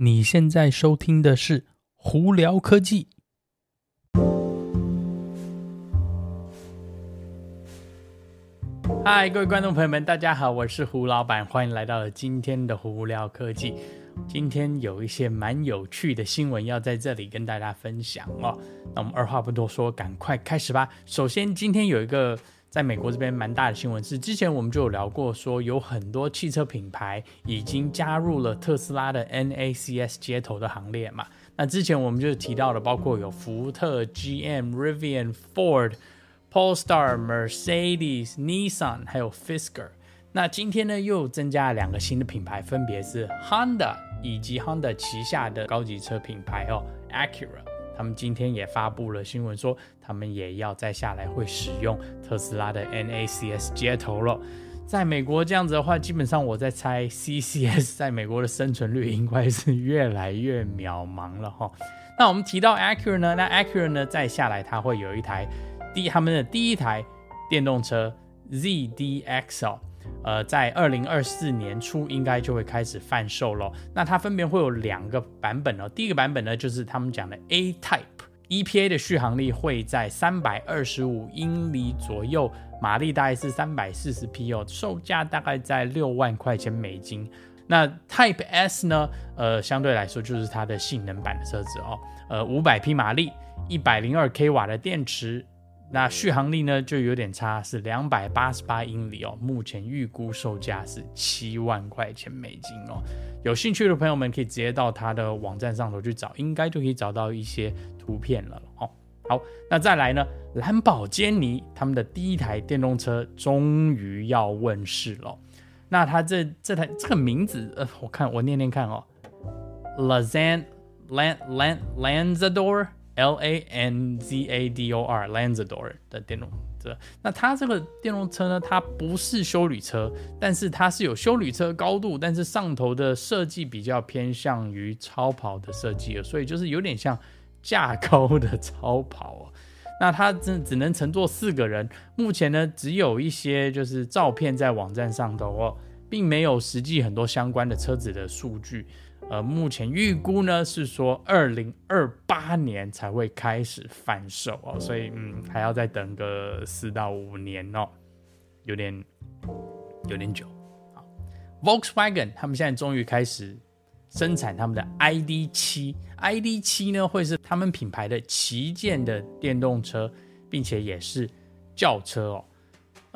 你现在收听的是《胡聊科技》。嗨，各位观众朋友们，大家好，我是胡老板，欢迎来到今天的《胡聊科技》。今天有一些蛮有趣的新闻要在这里跟大家分享哦。那我们二话不多说，赶快开始吧。首先，今天有一个。在美国这边蛮大的新闻是，之前我们就有聊过，说有很多汽车品牌已经加入了特斯拉的 NACS 接头的行列嘛。那之前我们就提到了，包括有福特、GM、Rivian、Ford、Polestar、Mercedes、Nissan，还有 Fisker。那今天呢，又增加了两个新的品牌，分别是 Honda 以及 Honda 旗下的高级车品牌哦，Acura。他们今天也发布了新闻，说他们也要再下来会使用特斯拉的 NACS 接头了。在美国这样子的话，基本上我在猜 CCS 在美国的生存率应该是越来越渺茫了哈。那我们提到 Acura 呢，那 Acura 呢再下来，它会有一台第他们的第一台电动车 ZDX 哦。呃，在二零二四年初应该就会开始贩售咯。那它分别会有两个版本哦。第一个版本呢，就是他们讲的 A Type，EPA 的续航力会在三百二十五英里左右，马力大概是三百四十匹哦，售价大概在六万块钱美金。那 Type S 呢，呃，相对来说就是它的性能版的车子哦，呃，五百匹马力，一百零二 k 瓦的电池。那续航力呢，就有点差，是两百八十八英里哦。目前预估售价是七万块钱美金哦。有兴趣的朋友们可以直接到它的网站上头去找，应该就可以找到一些图片了哦。好，那再来呢，兰博基尼他们的第一台电动车终于要问世了。那它这这台这个名字，呃，我看我念念看哦，Lanzador Lanzador L A N Z A D O R Lanzador 的电动车，那它这个电动车呢，它不是休旅车，但是它是有休旅车高度，但是上头的设计比较偏向于超跑的设计，所以就是有点像架高的超跑哦。那它只只能乘坐四个人，目前呢只有一些就是照片在网站上头哦，并没有实际很多相关的车子的数据。呃，目前预估呢是说二零二八年才会开始贩售哦，所以嗯还要再等个四到五年哦，有点有点久。好，Volkswagen 他们现在终于开始生产他们的 ID 七，ID 七呢会是他们品牌的旗舰的电动车，并且也是轿车哦。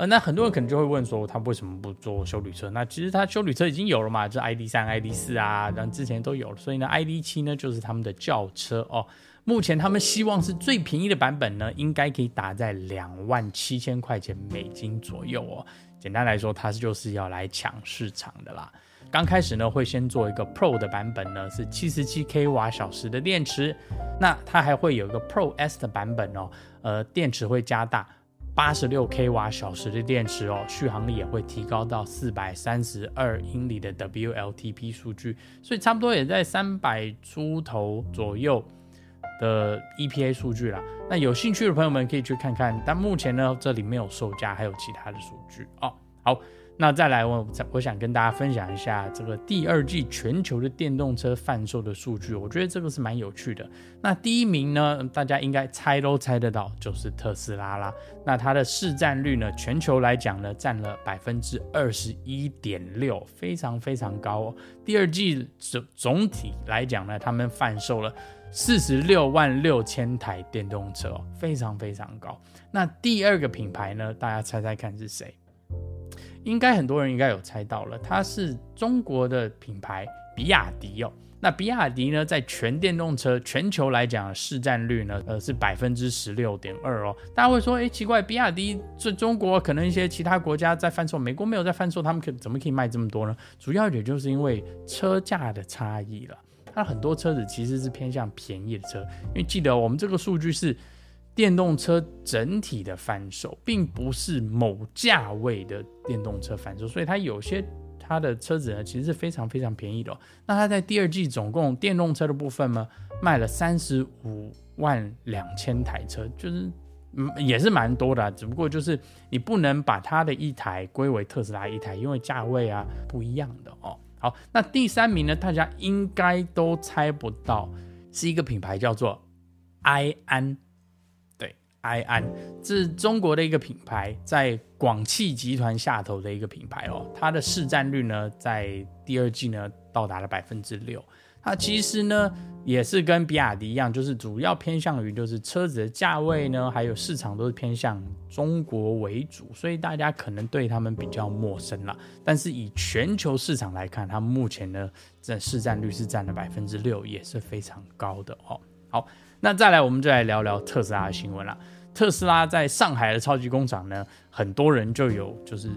那很多人可能就会问说，他为什么不做休旅车？那其实他休旅车已经有了嘛，就 ID 三、ID 四啊，然后之前都有了，所以呢，ID 七呢就是他们的轿车哦。目前他们希望是最便宜的版本呢，应该可以打在两万七千块钱美金左右哦。简单来说，它就是要来抢市场的啦。刚开始呢，会先做一个 Pro 的版本呢，是七十七 k 瓦小时的电池。那它还会有一个 Pro S 的版本哦，呃，电池会加大。八十六 k 瓦小时的电池哦，续航力也会提高到四百三十二英里的 WLTP 数据，所以差不多也在三百出头左右的 EPA 数据啦。那有兴趣的朋友们可以去看看，但目前呢，这里没有售价，还有其他的数据哦。好。那再来，我我想跟大家分享一下这个第二季全球的电动车贩售的数据，我觉得这个是蛮有趣的。那第一名呢，大家应该猜都猜得到，就是特斯拉啦。那它的市占率呢，全球来讲呢，占了百分之二十一点六，非常非常高哦。第二季总总体来讲呢，他们贩售了四十六万六千台电动车，非常非常高。那第二个品牌呢，大家猜猜看是谁？应该很多人应该有猜到了，它是中国的品牌比亚迪哦。那比亚迪呢，在全电动车全球来讲市占率呢，呃是百分之十六点二哦。大家会说，哎，奇怪，比亚迪这中国可能一些其他国家在贩售，美国没有在贩售，他们可怎么可以卖这么多呢？主要也就是因为车价的差异了。它很多车子其实是偏向便宜的车，因为记得我们这个数据是。电动车整体的贩售，并不是某价位的电动车贩售，所以它有些它的车子呢，其实是非常非常便宜的哦。那它在第二季总共电动车的部分呢，卖了三十五万两千台车，就是嗯也是蛮多的，只不过就是你不能把它的一台归为特斯拉一台，因为价位啊不一样的哦。好，那第三名呢，大家应该都猜不到，是一个品牌叫做埃安。埃安，这是中国的一个品牌，在广汽集团下头的一个品牌哦。它的市占率呢，在第二季呢，到达了百分之六。它其实呢，也是跟比亚迪一样，就是主要偏向于就是车子的价位呢，还有市场都是偏向中国为主，所以大家可能对他们比较陌生了。但是以全球市场来看，他们目前呢，这市占率是占了百分之六，也是非常高的哦。好，那再来我们就来聊聊特斯拉的新闻了。特斯拉在上海的超级工厂呢，很多人就有就是。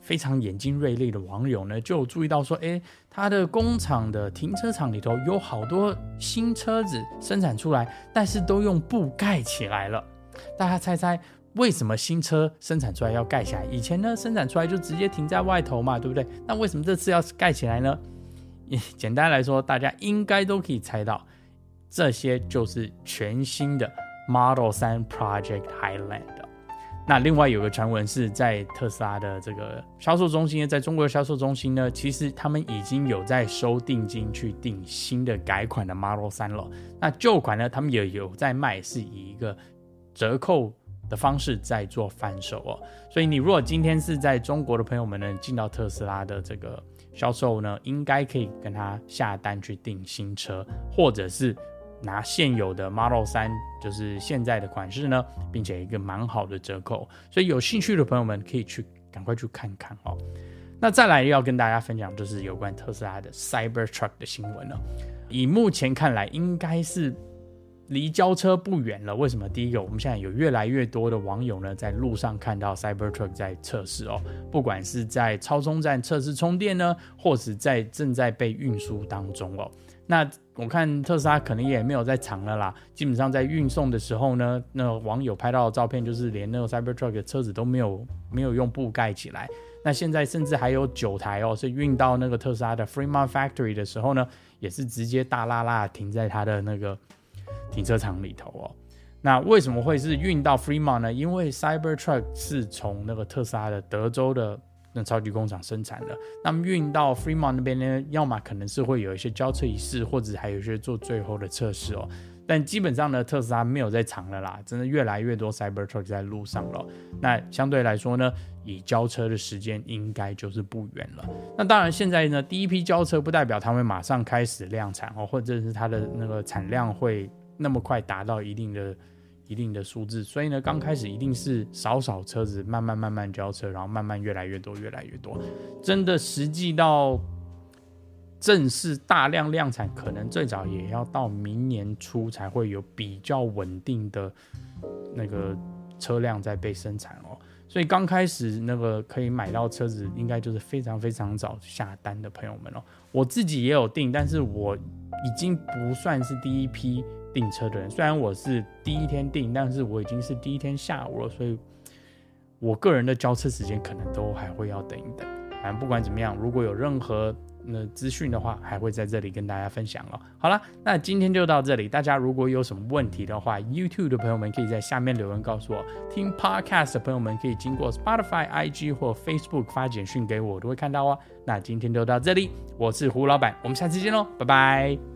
非常眼睛锐利的网友呢，就注意到说，诶，他的工厂的停车场里头有好多新车子生产出来，但是都用布盖起来了。大家猜猜，为什么新车生产出来要盖起来？以前呢，生产出来就直接停在外头嘛，对不对？那为什么这次要盖起来呢？简单来说，大家应该都可以猜到，这些就是全新的 Model 3 Project Highland。那另外有个传闻是在特斯拉的这个销售中心，在中国的销售中心呢，其实他们已经有在收定金去订新的改款的 Model 3了。那旧款呢，他们也有在卖，是以一个折扣的方式在做贩售哦。所以你如果今天是在中国的朋友们呢，进到特斯拉的这个销售呢，应该可以跟他下单去订新车，或者是。拿现有的 Model 3，就是现在的款式呢，并且一个蛮好的折扣，所以有兴趣的朋友们可以去赶快去看看哦。那再来要跟大家分享，就是有关特斯拉的 Cybertruck 的新闻了。以目前看来，应该是离交车不远了。为什么？第一个，我们现在有越来越多的网友呢，在路上看到 Cybertruck 在测试哦，不管是在超充站测试充电呢，或是在正在被运输当中哦。那我看特斯拉可能也没有在藏了啦，基本上在运送的时候呢，那、网友拍到的照片就是连那个 Cybertruck 的车子都没有没有用布盖起来。那现在甚至还有九台哦，是运到那个特斯拉的 Fremont Factory 的时候呢，也是直接大拉拉停在它的那个停车场里头哦。那为什么会是运到 Fremont 呢？因为 Cybertruck 是从那个特斯拉的德州的。那超级工厂生产的，那么运到 Fremont 那边呢，要么可能是会有一些交车仪式，或者还有一些做最后的测试哦。但基本上呢，特斯拉没有在藏了啦，真的越来越多 Cybertruck 在路上了。那相对来说呢，以交车的时间应该就是不远了。那当然，现在呢，第一批交车不代表它会马上开始量产哦，或者是它的那个产量会那么快达到一定的。一定的数字，所以呢，刚开始一定是少少车子，慢慢慢慢交车，然后慢慢越来越多，越来越多。真的实际到正式大量量产，可能最早也要到明年初才会有比较稳定的那个车辆在被生产哦。所以刚开始那个可以买到车子，应该就是非常非常早下单的朋友们哦。我自己也有订，但是我已经不算是第一批。订车的人，虽然我是第一天订，但是我已经是第一天下午了，所以我个人的交车时间可能都还会要等一等。反正不管怎么样，如果有任何那资讯的话，还会在这里跟大家分享哦。好了，那今天就到这里。大家如果有什么问题的话，YouTube 的朋友们可以在下面留言告诉我；听 Podcast 的朋友们可以经过 Spotify、IG 或 Facebook 发简讯给我，我都会看到哦。那今天就到这里，我是胡老板，我们下次见喽，拜拜。